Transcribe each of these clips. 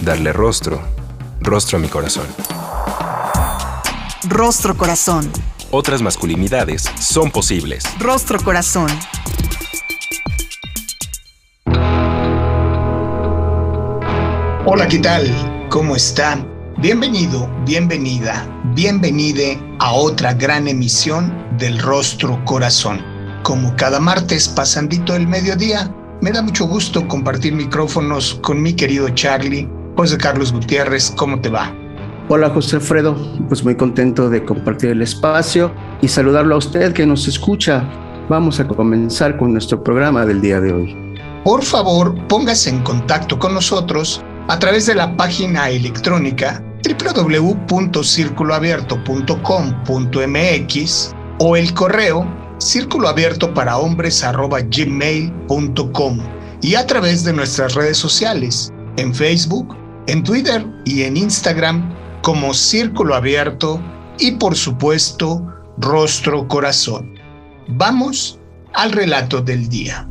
darle rostro, rostro a mi corazón. Rostro corazón. Otras masculinidades son posibles. Rostro corazón. Hola, ¿qué tal? ¿Cómo está? Bienvenido, bienvenida, bienvenide a otra gran emisión del Rostro Corazón. Como cada martes pasandito el mediodía, me da mucho gusto compartir micrófonos con mi querido Charlie José Carlos Gutiérrez, ¿cómo te va? Hola José Alfredo, pues muy contento de compartir el espacio y saludarlo a usted que nos escucha. Vamos a comenzar con nuestro programa del día de hoy. Por favor, póngase en contacto con nosotros a través de la página electrónica www.circuloabierto.com.mx o el correo círculoabierto para hombres y a través de nuestras redes sociales en Facebook, en Twitter y en Instagram como Círculo Abierto y por supuesto Rostro Corazón. Vamos al relato del día.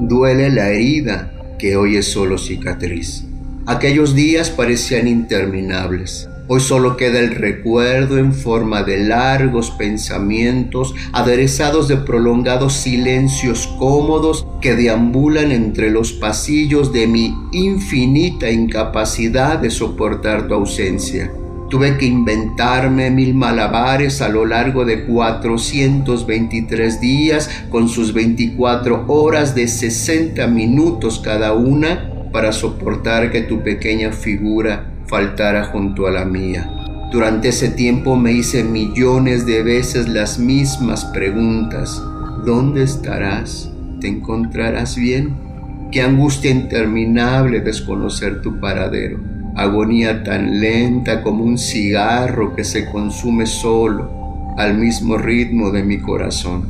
Duele la herida que hoy es solo cicatriz. Aquellos días parecían interminables Hoy solo queda el recuerdo en forma de largos pensamientos aderezados de prolongados silencios cómodos que deambulan entre los pasillos de mi infinita incapacidad de soportar tu ausencia. Tuve que inventarme mil malabares a lo largo de 423 días con sus 24 horas de 60 minutos cada una para soportar que tu pequeña figura faltara junto a la mía. Durante ese tiempo me hice millones de veces las mismas preguntas. ¿Dónde estarás? ¿Te encontrarás bien? Qué angustia interminable desconocer tu paradero. Agonía tan lenta como un cigarro que se consume solo al mismo ritmo de mi corazón.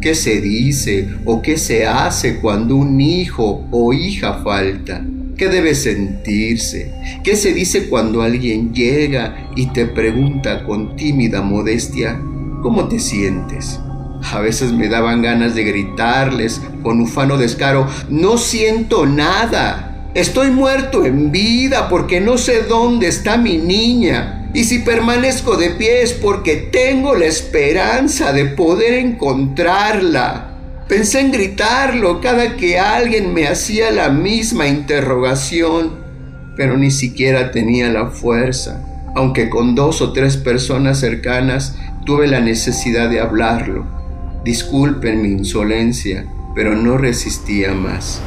¿Qué se dice o qué se hace cuando un hijo o hija falta? ¿Qué debe sentirse? ¿Qué se dice cuando alguien llega y te pregunta con tímida modestia, ¿cómo te sientes? A veces me daban ganas de gritarles con ufano descaro, no siento nada. Estoy muerto en vida porque no sé dónde está mi niña. Y si permanezco de pie es porque tengo la esperanza de poder encontrarla. Pensé en gritarlo cada que alguien me hacía la misma interrogación, pero ni siquiera tenía la fuerza, aunque con dos o tres personas cercanas tuve la necesidad de hablarlo. Disculpen mi insolencia, pero no resistía más.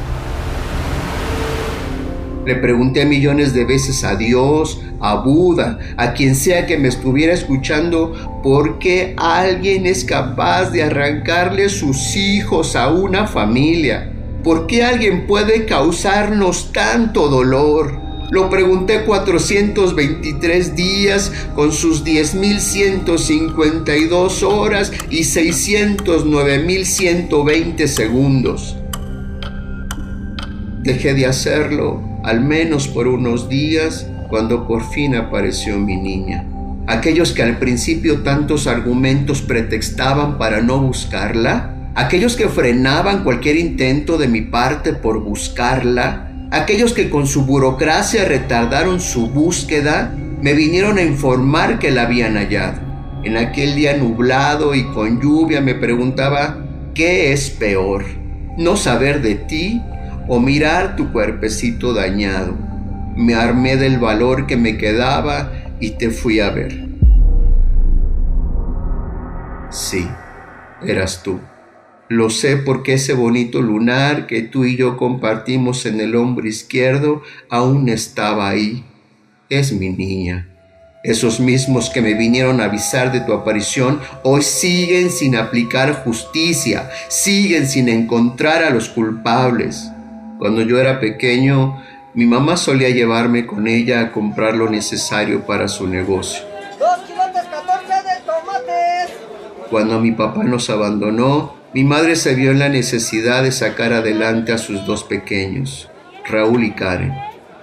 Le pregunté millones de veces a Dios, a Buda, a quien sea que me estuviera escuchando, por qué alguien es capaz de arrancarle sus hijos a una familia. ¿Por qué alguien puede causarnos tanto dolor? Lo pregunté 423 días con sus 10.152 horas y 609.120 segundos. Dejé de hacerlo al menos por unos días, cuando por fin apareció mi niña. Aquellos que al principio tantos argumentos pretextaban para no buscarla, aquellos que frenaban cualquier intento de mi parte por buscarla, aquellos que con su burocracia retardaron su búsqueda, me vinieron a informar que la habían hallado. En aquel día nublado y con lluvia me preguntaba, ¿qué es peor? ¿No saber de ti o mirar tu cuerpecito dañado. Me armé del valor que me quedaba y te fui a ver. Sí, eras tú. Lo sé porque ese bonito lunar que tú y yo compartimos en el hombro izquierdo aún estaba ahí. Es mi niña. Esos mismos que me vinieron a avisar de tu aparición hoy siguen sin aplicar justicia, siguen sin encontrar a los culpables. Cuando yo era pequeño, Mi mamá solía llevarme con ella a comprar lo necesario para su negocio. Cuando mi papá nos abandonó, mi madre se vio en la necesidad de sacar adelante a sus dos pequeños, Raúl y Karen.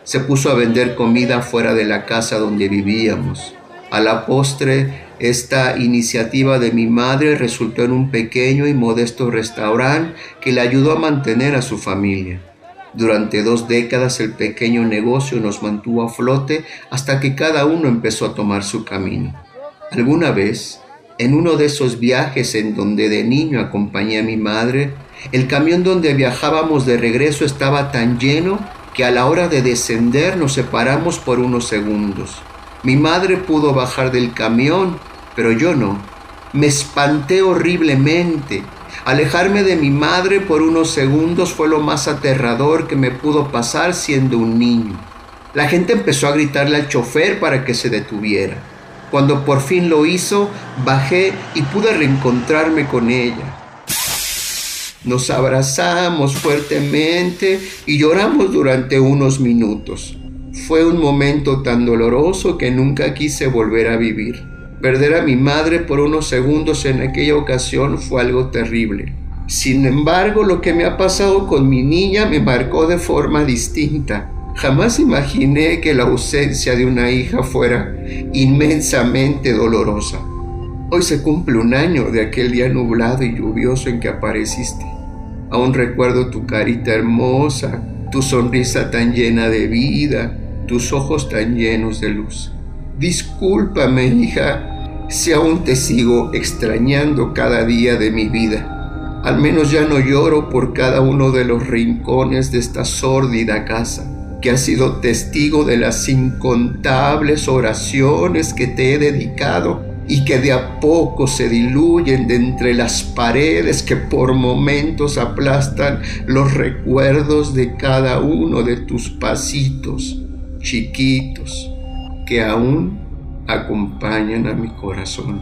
Se puso a vender comida fuera de la casa donde vivíamos. A la postre, esta iniciativa de mi madre resultó en un pequeño y modesto restaurante que le ayudó a mantener a su familia. Durante dos décadas el pequeño negocio nos mantuvo a flote hasta que cada uno empezó a tomar su camino. Alguna vez, en uno de esos viajes en donde de niño acompañé a mi madre, el camión donde viajábamos de regreso estaba tan lleno que a la hora de descender nos separamos por unos segundos. Mi madre pudo bajar del camión, pero yo no. Me espanté horriblemente. Alejarme de mi madre por unos segundos fue lo más aterrador que me pudo pasar siendo un niño. La gente empezó a gritarle al chofer para que se detuviera. Cuando por fin lo hizo, bajé y pude reencontrarme con ella. Nos abrazamos fuertemente y lloramos durante unos minutos. Fue un momento tan doloroso que nunca quise volver a vivir. Perder a mi madre por unos segundos en aquella ocasión fue algo terrible. Sin embargo, lo que me ha pasado con mi niña me marcó de forma distinta. Jamás imaginé que la ausencia de una hija fuera inmensamente dolorosa. Hoy se cumple un año de aquel día nublado y lluvioso en que apareciste. Aún recuerdo tu carita hermosa, tu sonrisa tan llena de vida, tus ojos tan llenos de luz. Discúlpame, hija, si aún te sigo extrañando cada día de mi vida. Al menos ya no lloro por cada uno de los rincones de esta sórdida casa, que ha sido testigo de las incontables oraciones que te he dedicado y que de a poco se diluyen de entre las paredes que por momentos aplastan los recuerdos de cada uno de tus pasitos chiquitos que aún acompañan a mi corazón.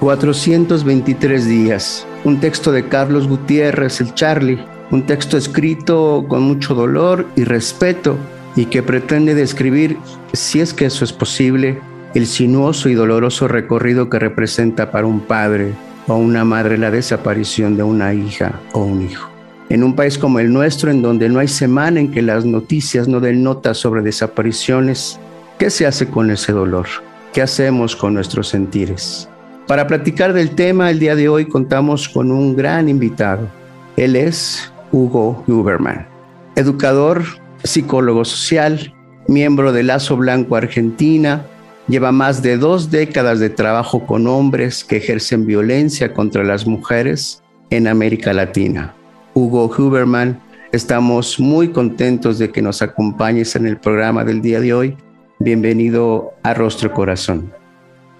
423 días, un texto de Carlos Gutiérrez, el Charlie, un texto escrito con mucho dolor y respeto y que pretende describir, si es que eso es posible, el sinuoso y doloroso recorrido que representa para un padre o una madre la desaparición de una hija o un hijo. En un país como el nuestro, en donde no hay semana en que las noticias no den nota sobre desapariciones, ¿Qué se hace con ese dolor? ¿Qué hacemos con nuestros sentires? Para platicar del tema, el día de hoy contamos con un gran invitado. Él es Hugo Huberman, educador, psicólogo social, miembro de Lazo Blanco Argentina, lleva más de dos décadas de trabajo con hombres que ejercen violencia contra las mujeres en América Latina. Hugo Huberman, estamos muy contentos de que nos acompañes en el programa del día de hoy Bienvenido a Rostro Corazón.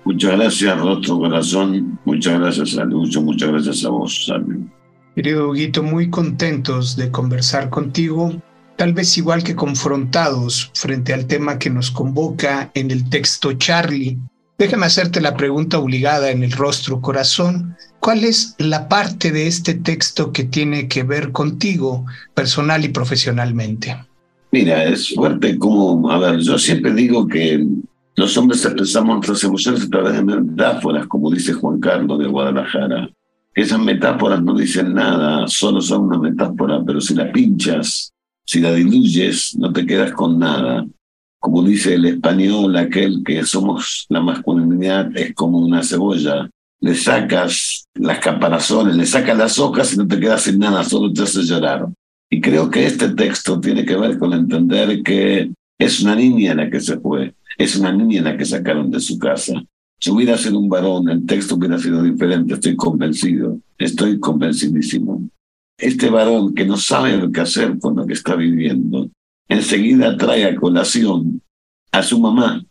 Muchas gracias, Rostro Corazón. Muchas gracias a Lucho. Muchas gracias a vos, Salve. Querido Huguito, muy contentos de conversar contigo, tal vez igual que confrontados frente al tema que nos convoca en el texto Charlie. Déjame hacerte la pregunta obligada en el rostro corazón. ¿Cuál es la parte de este texto que tiene que ver contigo personal y profesionalmente? Mira, es fuerte como, a ver, yo siempre digo que los hombres expresamos nuestras emociones a través de metáforas, como dice Juan Carlos de Guadalajara. Esas metáforas no dicen nada, solo son una metáfora, pero si la pinchas, si la diluyes, no te quedas con nada. Como dice el español, aquel que somos la masculinidad es como una cebolla. Le sacas las caparazones, le sacas las hojas y no te quedas sin nada, solo te hace llorar. Y creo que este texto tiene que ver con entender que es una niña la que se fue, es una niña la que sacaron de su casa. Si hubiera sido un varón, el texto hubiera sido diferente, estoy convencido, estoy convencidísimo. Este varón que no sabe lo que hacer con lo que está viviendo, enseguida trae a colación a su mamá,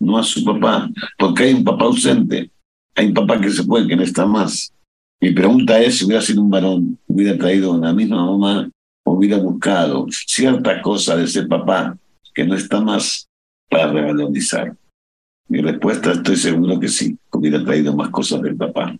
no a su papá, porque hay un papá ausente, hay un papá que se fue, que no está más. Mi pregunta es, si hubiera sido un varón, hubiera traído a la misma mamá hubiera buscado cierta cosa de ese papá que no está más para revalorizar. Mi respuesta estoy seguro que sí, hubiera traído más cosas del papá.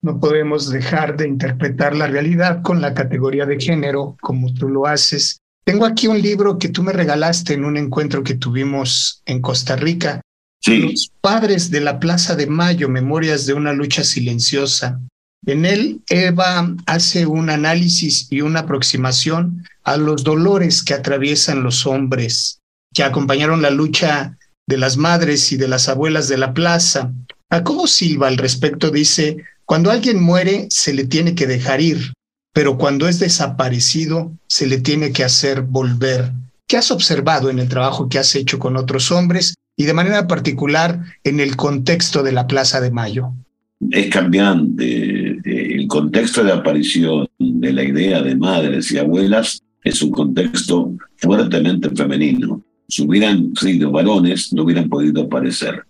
No podemos dejar de interpretar la realidad con la categoría de género, como tú lo haces. Tengo aquí un libro que tú me regalaste en un encuentro que tuvimos en Costa Rica. Los padres de la Plaza de Mayo, Memorias de una lucha silenciosa. En él, Eva hace un análisis y una aproximación a los dolores que atraviesan los hombres que acompañaron la lucha de las madres y de las abuelas de la plaza. Jacobo Silva al respecto dice, cuando alguien muere se le tiene que dejar ir, pero cuando es desaparecido se le tiene que hacer volver. ¿Qué has observado en el trabajo que has hecho con otros hombres y de manera particular en el contexto de la Plaza de Mayo? Es cambiante. El contexto de aparición de la idea de madres y abuelas es un contexto fuertemente femenino si hubieran sido varones, no hubieran podido aparecer.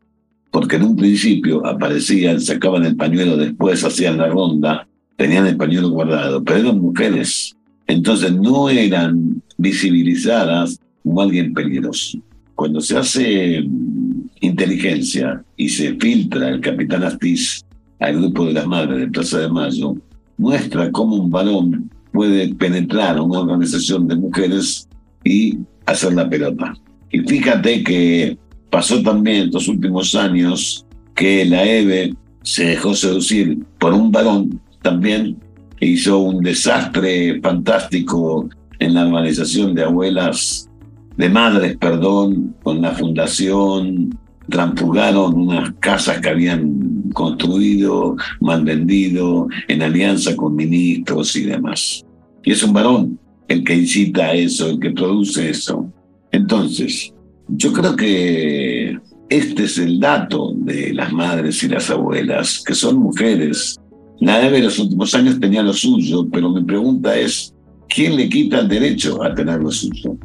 Porque en un principio aparecían, sacaban el pañuelo, después hacían la ronda, tenían el pañuelo guardado, pero eran mujeres. Entonces no eran visibilizadas como alguien peligroso. Cuando se hace mm, inteligencia y se filtra el capitán Astiz al grupo de las madres de Plaza de Mayo, muestra cómo un varón puede penetrar una organización de mujeres y hacer la pelota. Y fíjate que pasó también estos últimos años que la EVE se dejó seducir por un varón también que hizo un desastre fantástico en la organización de abuelas, de madres, perdón, con la fundación, transfugaron unas casas que habían construido, mal vendido, en alianza con ministros y demás. Y es un varón el que incita a eso, el que produce eso. Entonces, yo creo que este es el dato de las madres y las abuelas, que son mujeres. La de los últimos años tenía lo suyo, pero mi pregunta es, ¿quién le quita el derecho a tener lo suyo?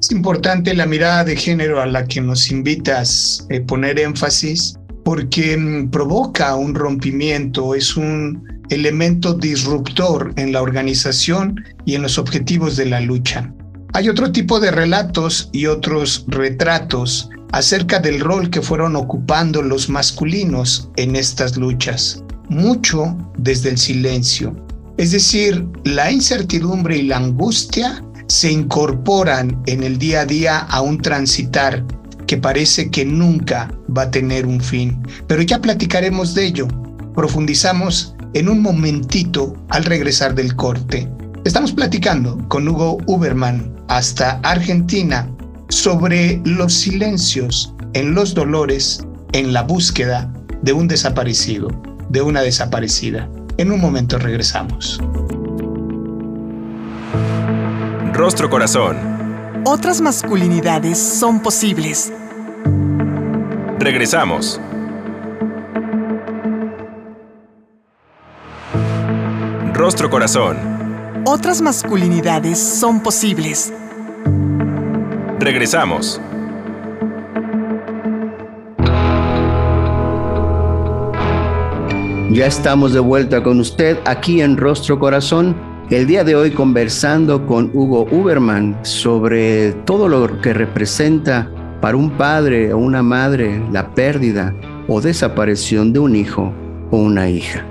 Es importante la mirada de género a la que nos invitas a poner énfasis porque mm, provoca un rompimiento, es un elemento disruptor en la organización y en los objetivos de la lucha. Hay otro tipo de relatos y otros retratos acerca del rol que fueron ocupando los masculinos en estas luchas, mucho desde el silencio. Es decir, la incertidumbre y la angustia se incorporan en el día a día a un transitar que parece que nunca va a tener un fin. Pero ya platicaremos de ello. Profundizamos en un momentito al regresar del corte. Estamos platicando con Hugo Uberman hasta Argentina sobre los silencios en los dolores en la búsqueda de un desaparecido, de una desaparecida. En un momento regresamos. Rostro Corazón. Otras masculinidades son posibles. Regresamos. Rostro Corazón otras masculinidades son posibles. Regresamos. Ya estamos de vuelta con usted aquí en Rostro Corazón. El día de hoy conversando con Hugo Uberman sobre todo lo que representa para un padre o una madre la pérdida o desaparición de un hijo o una hija.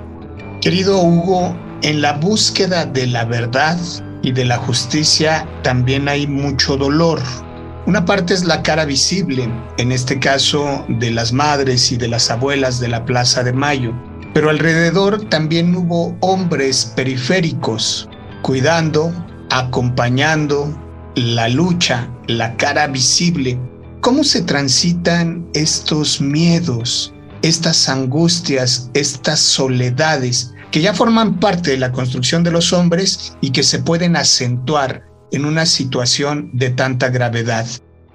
Querido Hugo, en la búsqueda de la verdad y de la justicia también hay mucho dolor. Una parte es la cara visible, en este caso de las madres y de las abuelas de la Plaza de Mayo, pero alrededor también hubo hombres periféricos, cuidando, acompañando la lucha, la cara visible. ¿Cómo se transitan estos miedos, estas angustias, estas soledades que ya forman parte de la construcción de los hombres y que se pueden acentuar en una situación de tanta gravedad.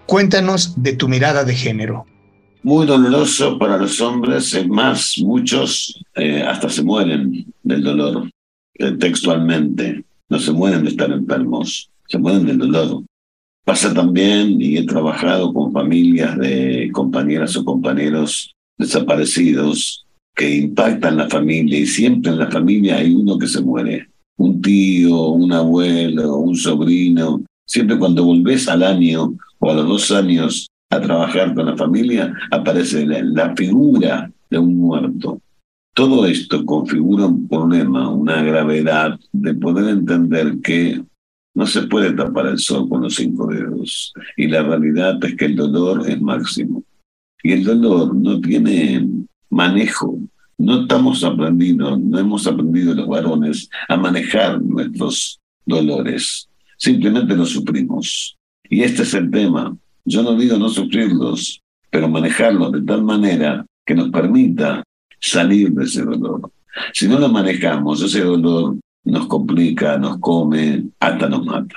Cuéntanos de tu mirada de género. Muy doloroso para los hombres, es más, muchos eh, hasta se mueren del dolor, eh, textualmente. No se mueren de estar enfermos, se mueren del dolor. Pasa también, y he trabajado con familias de compañeras o compañeros desaparecidos que impactan la familia y siempre en la familia hay uno que se muere. Un tío, un abuelo, un sobrino. Siempre cuando volvés al año o a los dos años a trabajar con la familia, aparece la, figura de un muerto. todo esto configura un problema, una gravedad de poder entender que no se puede tapar el sol con los cinco dedos. Y la realidad es que el dolor es máximo. Y el dolor no tiene manejo. No estamos aprendiendo, no hemos aprendido los varones a manejar nuestros dolores. Simplemente los sufrimos. Y este es el tema. Yo no digo no sufrirlos, pero manejarlos de tal manera que nos permita salir de ese dolor. Si no lo manejamos, ese dolor nos complica, nos come, hasta nos mata.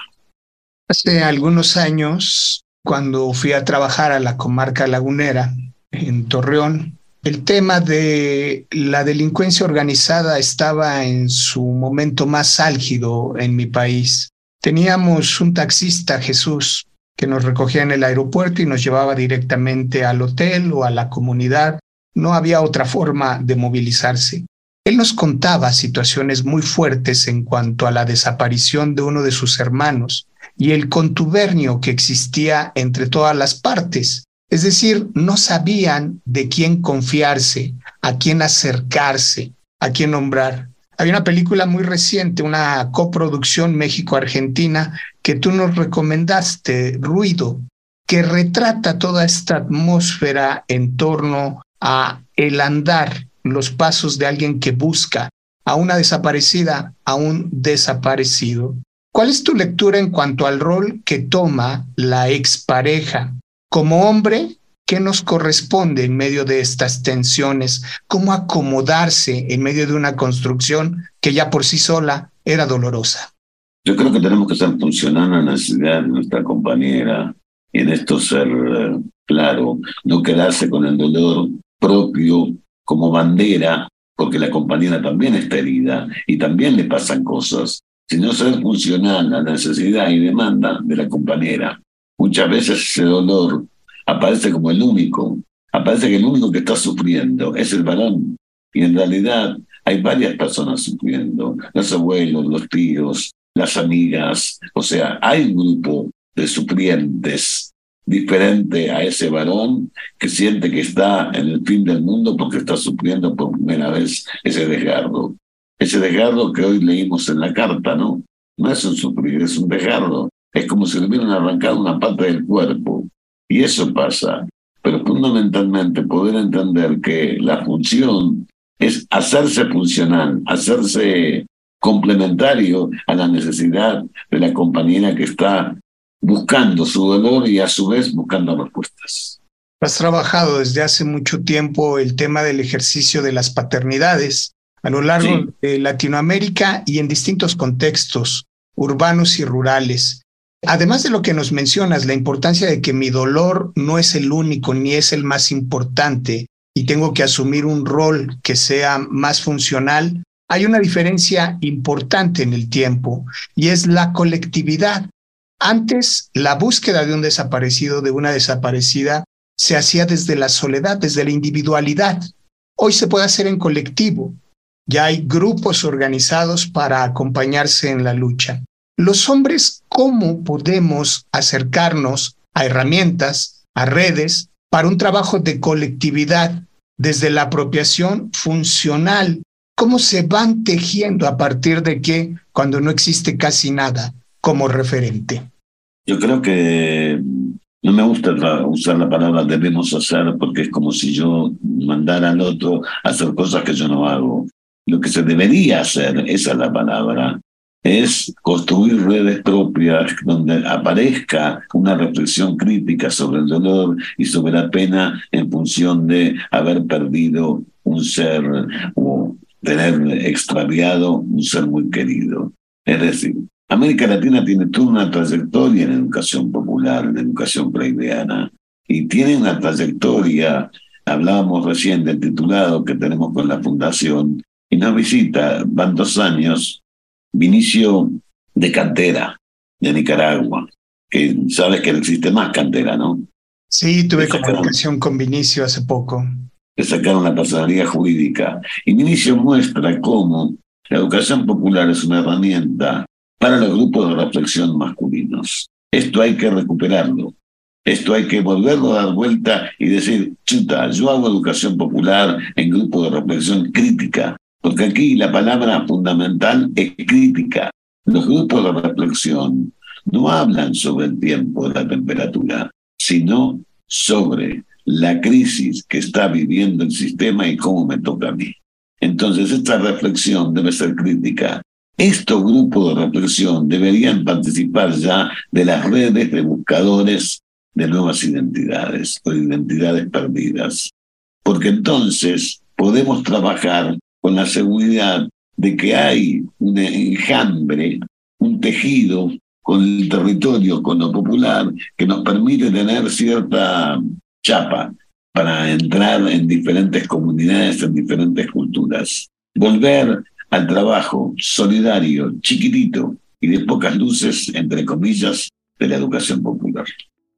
Hace algunos años, cuando fui a trabajar a la comarca lagunera en Torreón, el tema de la delincuencia organizada estaba en su momento más álgido en mi país. Teníamos un taxista, Jesús, que nos recogía en el aeropuerto y nos llevaba directamente al hotel o a la comunidad. No había otra forma de movilizarse. Él nos contaba situaciones muy fuertes en cuanto a la desaparición de uno de sus hermanos y el contubernio que existía entre todas las partes. Es decir, no sabían de quién confiarse, a quién acercarse, a quién nombrar. Hay una película muy reciente, una coproducción México-Argentina, que tú nos recomendaste, Ruido, que retrata toda esta atmósfera en torno a el andar los pasos de alguien que busca a una desaparecida, a un desaparecido. ¿Cuál es tu lectura en cuanto al rol que toma la expareja? Como hombre, ¿qué nos corresponde en medio de estas tensiones? ¿Cómo acomodarse en medio de una construcción que ya por sí sola era dolorosa? Yo creo que tenemos que ser funcionando a la necesidad de nuestra compañera y en esto ser eh, claro, no quedarse con el dolor propio como bandera, porque la compañera también está herida y también le pasan cosas, sino ser funcional a la necesidad y demanda de la compañera. Muchas veces ese dolor aparece como el único, aparece que el único que está sufriendo es el varón. Y en realidad hay varias personas sufriendo, los abuelos, los tíos, las amigas, o sea, hay un grupo de sufrientes diferente a ese varón que siente que está en el fin del mundo porque está sufriendo por primera vez ese desgarro. Ese desgarro que hoy leímos en la carta, ¿no? No es un sufrir, es un desgarro. Es como si le hubieran arrancado una parte del cuerpo. Y eso pasa. Pero fundamentalmente poder entender que la función es hacerse funcional, hacerse complementario a la necesidad de la compañera que está buscando su dolor y a su vez buscando respuestas. Has trabajado desde hace mucho tiempo el tema del ejercicio de las paternidades a lo largo de Latinoamérica y en distintos contextos urbanos y rurales. Además de lo que nos mencionas, la importancia de que mi dolor no es el único ni es el más importante y tengo que asumir un rol que sea más funcional, hay una diferencia importante en el tiempo y es la colectividad. Antes, la búsqueda de un desaparecido, de una desaparecida, se hacía desde la soledad, desde la individualidad. Hoy se puede hacer en colectivo. Ya hay grupos organizados para acompañarse en la lucha. Los hombres, ¿cómo podemos acercarnos a herramientas, a redes, para un trabajo de colectividad desde la apropiación funcional? ¿Cómo se van tejiendo a partir de qué cuando no existe casi nada? como referente? Yo creo que no me gusta usar la palabra debemos hacer porque es como si yo mandara al otro a hacer cosas que yo no hago. Lo que se debería hacer, esa es la palabra, es construir redes propias donde aparezca una reflexión crítica sobre el dolor y sobre la pena en función de haber perdido un ser o tener extraviado un ser muy querido. Es decir, América Latina tiene toda una trayectoria en educación popular, en educación preideana, y tiene una trayectoria, hablábamos recién del titulado que tenemos con la fundación, y nos visita, van dos años, Vinicio de Cantera, de Nicaragua, que sabes que no existe más cantera, ¿no? Sí, tuve comunicación con Vinicio hace poco. Le sacaron la personalidad jurídica. Y Vinicio muestra cómo la educación popular es una herramienta para los grupos de reflexión masculinos. Esto hay que recuperarlo. Esto hay que volverlo a dar vuelta y decir, chuta, yo hago educación popular en grupo de reflexión crítica, porque aquí la palabra fundamental es crítica. Los grupos de reflexión no hablan sobre el tiempo de la temperatura, sino sobre la crisis que está viviendo el sistema y cómo me toca a mí. Entonces, esta reflexión debe ser crítica. Estos grupos de reflexión deberían participar ya de las redes de buscadores de nuevas identidades o identidades perdidas, porque entonces podemos trabajar con la seguridad de que hay un enjambre, un tejido con el territorio, con lo popular, que nos permite tener cierta chapa para entrar en diferentes comunidades, en diferentes culturas. Volver al trabajo solidario, chiquitito y de pocas luces, entre comillas, de la educación popular.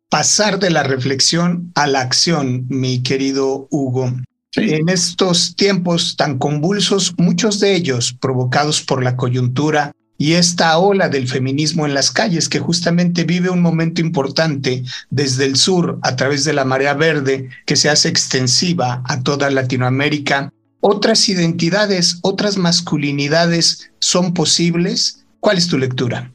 Pasar de la reflexión a la acción, mi querido Hugo. En estos tiempos tan convulsos, muchos de ellos provocados por la coyuntura y esta ola del feminismo en las calles que justamente vive un momento importante desde el sur a través de la marea verde que se hace extensiva a toda Latinoamérica. ¿Otras identidades, otras masculinidades son posibles? ¿Cuál es tu lectura?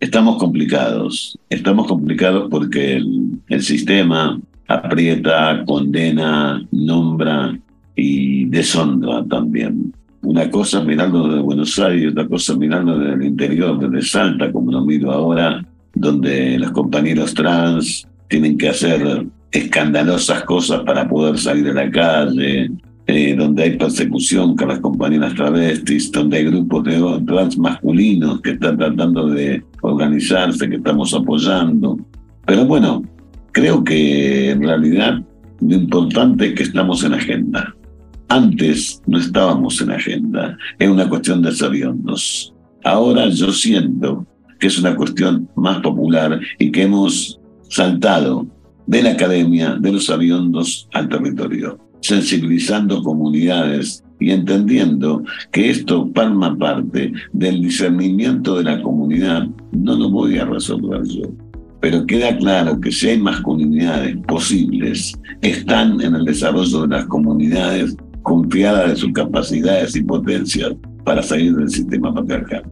Estamos complicados, estamos complicados porque el, sistema aprieta, condena, nombra y deshonra también. Una cosa mirando desde Buenos Aires, otra cosa mirando desde el interior, desde Salta, como lo miro ahora, donde los compañeros trans tienen que hacer escandalosas cosas para poder salir a la calle, eh, donde hay persecución con las compañeras travestis, donde hay grupos de trans masculinos que están tratando de organizarse, que estamos apoyando. Pero bueno, Creo que en realidad lo importante es que estamos en agenda. Antes no estábamos en agenda, es una cuestión de sabiondos. Ahora yo siento que es una cuestión más popular y que hemos saltado de la academia, de los aviondos al territorio, sensibilizando comunidades y entendiendo que esto palma parte del discernimiento de la comunidad, no lo voy a resolver yo pero queda claro que si hay masculinidades posibles, están en el desarrollo de las comunidades confiadas de sus capacidades y potencias para salir del sistema patriarcal.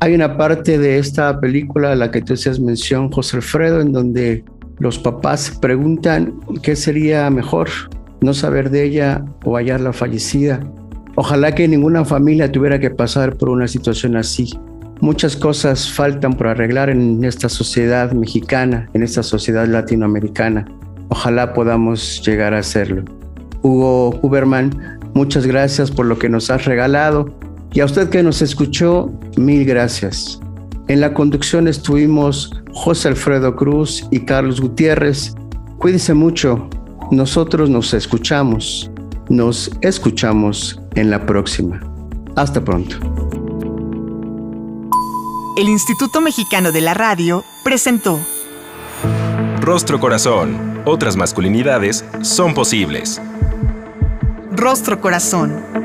Hay una parte de esta película a la que tú hacías mención, José Alfredo, en donde los papás preguntan qué sería mejor, no saber de ella o hallarla fallecida. Ojalá que ninguna familia tuviera que pasar por una situación así. Muchas cosas faltan por arreglar en esta sociedad mexicana, en esta sociedad latinoamericana. Ojalá podamos llegar a hacerlo. Hugo Huberman, muchas gracias por lo que nos has regalado y a usted que nos escuchó, mil gracias. En la conducción estuvimos José Alfredo Cruz y Carlos Gutiérrez. Cuídense mucho. Nosotros nos escuchamos. Nos escuchamos en la próxima. Hasta pronto. El Instituto Mexicano de la Radio presentó Rostro Corazón. Otras masculinidades son posibles. Rostro Corazón